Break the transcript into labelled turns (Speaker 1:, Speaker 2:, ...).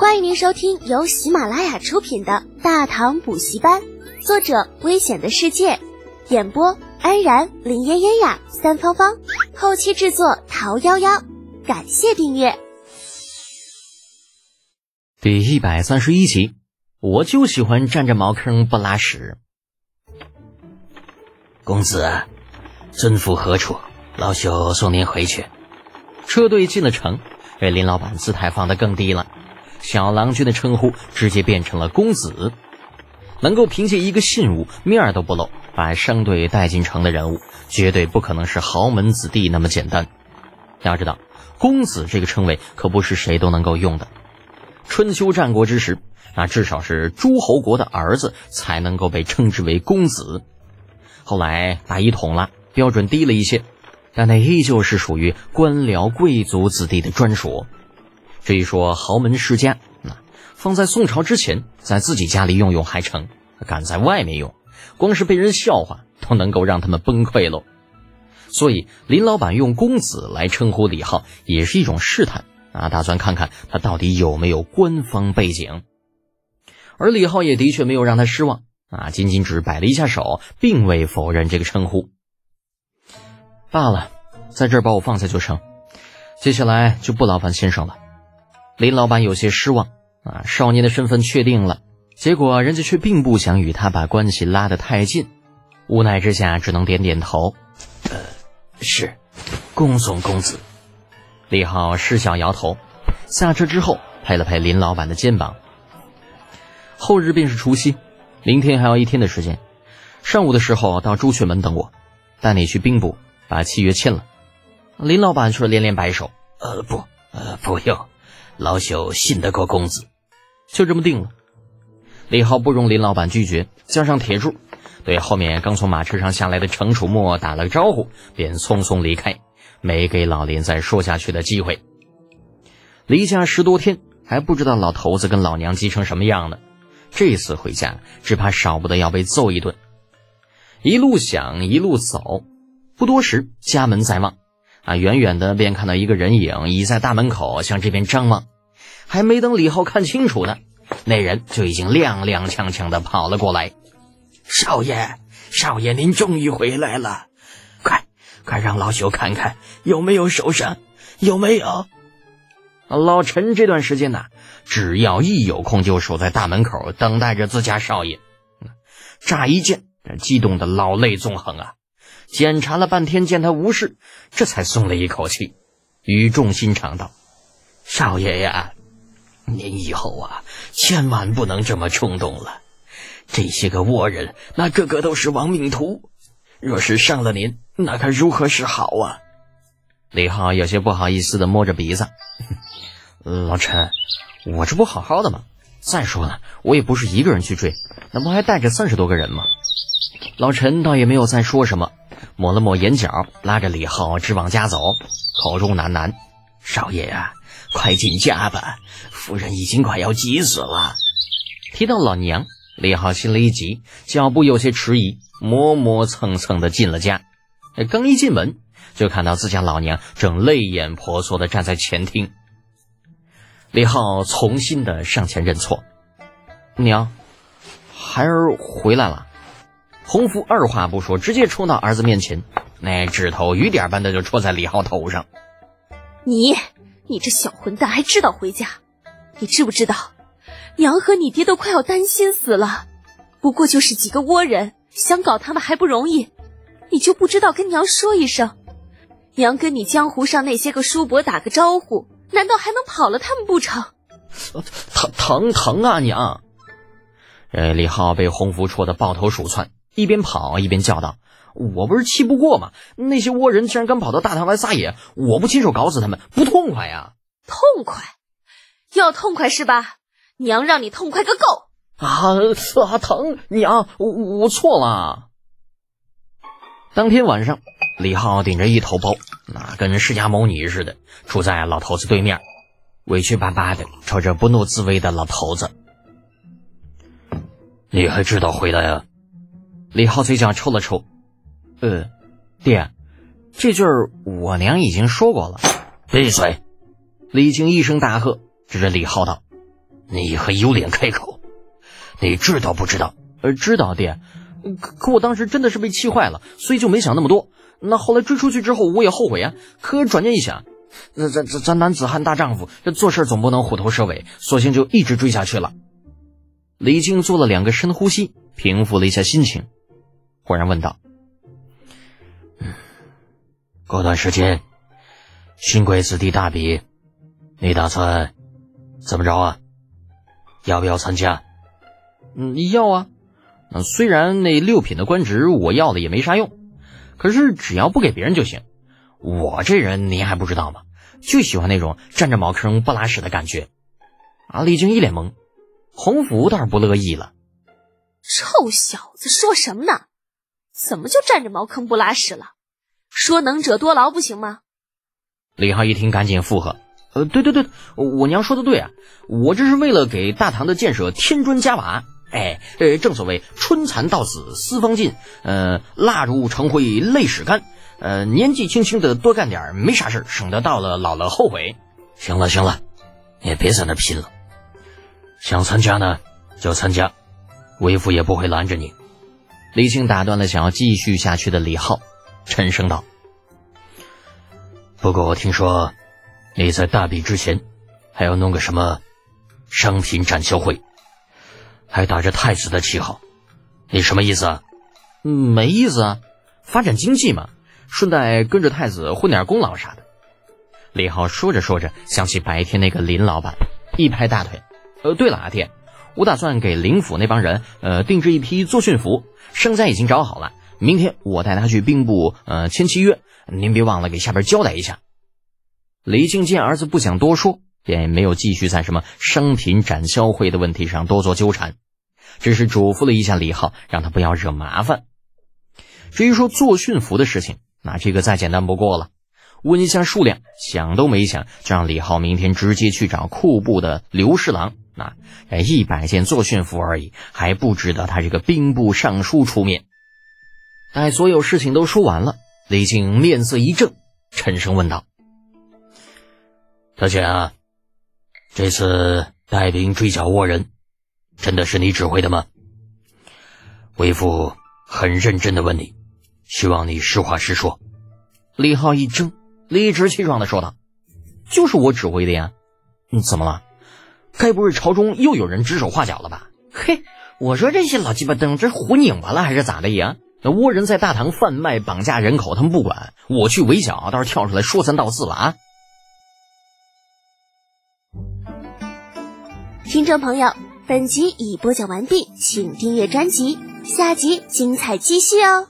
Speaker 1: 欢迎您收听由喜马拉雅出品的《大唐补习班》，作者：危险的世界，演播：安然、林嫣嫣呀、三芳芳，后期制作：桃夭夭。感谢订阅。
Speaker 2: 第一百三十一集，我就喜欢占着茅坑不拉屎。
Speaker 3: 公子，尊府何处？老朽送您回去。
Speaker 2: 车队进了城，被林老板姿态放得更低了，小郎君的称呼直接变成了公子。能够凭借一个信物，面都不露，把商队带进城的人物，绝对不可能是豪门子弟那么简单。要知道，公子这个称谓可不是谁都能够用的。春秋战国之时，那至少是诸侯国的儿子才能够被称之为公子。后来打一统了，标准低了一些。但那依旧是属于官僚贵族子弟的专属。这一说豪门世家，那放在宋朝之前，在自己家里用用还成；敢在外面用，光是被人笑话都能够让他们崩溃喽。所以林老板用公子来称呼李浩，也是一种试探啊，打算看看他到底有没有官方背景。而李浩也的确没有让他失望啊，仅仅只摆了一下手，并未否认这个称呼。罢了，在这儿把我放下就成。接下来就不劳烦先生了。林老板有些失望啊，少年的身份确定了，结果人家却并不想与他把关系拉得太近，无奈之下只能点点头。
Speaker 3: 呃，是，恭送公子。
Speaker 2: 李浩失笑摇头，下车之后拍了拍林老板的肩膀。后日便是除夕，明天还有一天的时间，上午的时候到朱雀门等我，带你去兵部。把契约签了，林老板却连连摆手：“
Speaker 3: 呃，不，呃，不用，老朽信得过公子，
Speaker 2: 就这么定了。”李浩不容林老板拒绝，叫上铁柱，对后面刚从马车上下来的程楚墨打了个招呼，便匆匆离开，没给老林再说下去的机会。离家十多天，还不知道老头子跟老娘急成什么样呢。这次回家，只怕少不得要被揍一顿。一路想，一路走。不多时，家门在望，啊，远远的便看到一个人影倚在大门口向这边张望。还没等李浩看清楚呢，那人就已经踉踉跄跄的跑了过来。
Speaker 3: 少爷，少爷，您终于回来了！快，快让老朽看看有没有受伤，有没有？
Speaker 2: 老陈这段时间呢，只要一有空就守在大门口等待着自家少爷。乍一见，激动的老泪纵横啊！检查了半天，见他无事，这才松了一口气，语重心长道：“
Speaker 3: 少爷呀，您以后啊，千万不能这么冲动了。这些个倭人，那个个都是亡命徒，若是伤了您，那可如何是好啊？”
Speaker 2: 李浩有些不好意思的摸着鼻子：“老陈，我这不好好的吗？再说了，我也不是一个人去追，那不还带着三十多个人吗？”老陈倒也没有再说什么。抹了抹眼角，拉着李浩直往家走，口中喃喃：“
Speaker 3: 少爷啊，快进家吧，夫人已经快要急死了。”
Speaker 2: 提到老娘，李浩心里一急，脚步有些迟疑，磨磨蹭蹭的进了家。刚一进门，就看到自家老娘正泪眼婆娑的站在前厅。李浩重新的上前认错：“娘，孩儿回来了。”洪福二话不说，直接冲到儿子面前，那指头雨点般的就戳在李浩头上。
Speaker 1: 你，你这小混蛋还知道回家？你知不知道，娘和你爹都快要担心死了。不过就是几个倭人，想搞他们还不容易，你就不知道跟娘说一声？娘跟你江湖上那些个叔伯打个招呼，难道还能跑了他们不成？
Speaker 2: 疼疼疼啊，娘！呃，李浩被洪福戳得抱头鼠窜。一边跑一边叫道：“我不是气不过吗？那些倭人竟然敢跑到大唐来撒野，我不亲手搞死他们，不痛快呀！
Speaker 1: 痛快，要痛快是吧？娘让你痛快个够！
Speaker 2: 啊啊疼！娘，我我错了。”当天晚上，李浩顶着一头包，那跟释迦牟尼似的，处在老头子对面，委屈巴巴的瞅着不怒自威的老头子：“
Speaker 3: 你还知道回来啊？”
Speaker 2: 李浩嘴角抽了抽，呃，爹，这句儿我娘已经说过了。
Speaker 3: 闭嘴！
Speaker 2: 李靖一声大喝，指着李浩道：“
Speaker 3: 你还有脸开口？你知道不知道？
Speaker 2: 呃，知道爹。可可我当时真的是被气坏了，所以就没想那么多。那后来追出去之后，我也后悔啊。可转念一想，那咱咱咱男子汉大丈夫，这做事总不能虎头蛇尾，索性就一直追下去了。李靖做了两个深呼吸，平复了一下心情，忽然问道：“
Speaker 3: 嗯，过段时间，新贵子弟大比，你打算怎么着啊？要不要参加？”“
Speaker 2: 嗯，要啊。嗯，虽然那六品的官职我要了也没啥用，可是只要不给别人就行。我这人您还不知道吗？就喜欢那种占着茅坑不拉屎的感觉。”啊，李靖一脸懵。洪福倒是不乐意了，
Speaker 1: 臭小子，说什么呢？怎么就占着茅坑不拉屎了？说能者多劳不行吗？
Speaker 2: 李浩一听，赶紧附和：“呃，对对对，我娘说的对啊，我这是为了给大唐的建设添砖加瓦。哎，呃，正所谓春蚕到死丝方尽，呃，蜡烛成灰泪始干。呃，年纪轻轻的多干点，没啥事省得到了老了后悔。
Speaker 3: 行了行了，也别在那拼了。”想参加呢，就参加，为父也不会拦着你。
Speaker 2: 李靖打断了想要继续下去的李浩，沉声道：“
Speaker 3: 不过我听说，你在大比之前，还要弄个什么商品展销会，还打着太子的旗号，你什么意思啊？
Speaker 2: 没意思啊，发展经济嘛，顺带跟着太子混点功劳啥的。”李浩说着说着，想起白天那个林老板，一拍大腿。呃，对了，阿爹，我打算给灵府那帮人呃定制一批作训服，生家已经找好了，明天我带他去兵部呃签契约，您别忘了给下边交代一下。李靖见儿子不想多说，便没有继续在什么商品展销会的问题上多做纠缠，只是嘱咐了一下李浩，让他不要惹麻烦。至于说作训服的事情，那这个再简单不过了。问一下数量，想都没想，就让李浩明天直接去找库部的刘侍郎。那一百件作训服而已，还不值得他这个兵部尚书出面。待所有事情都说完了，李靖面色一正，沉声问道：“
Speaker 3: 德简啊，这次带兵追剿倭人，真的是你指挥的吗？为父很认真的问你，希望你实话实说。”
Speaker 2: 李浩一怔。理直气壮的说道：“就是我指挥的呀，你怎么了？该不是朝中又有人指手画脚了吧？嘿，我说这些老鸡巴灯这胡拧巴了还是咋的呀？那倭人在大唐贩卖绑架人口，他们不管，我去围剿倒是跳出来说三道四了啊！”
Speaker 1: 听众朋友，本集已播讲完毕，请订阅专辑，下集精彩继续哦。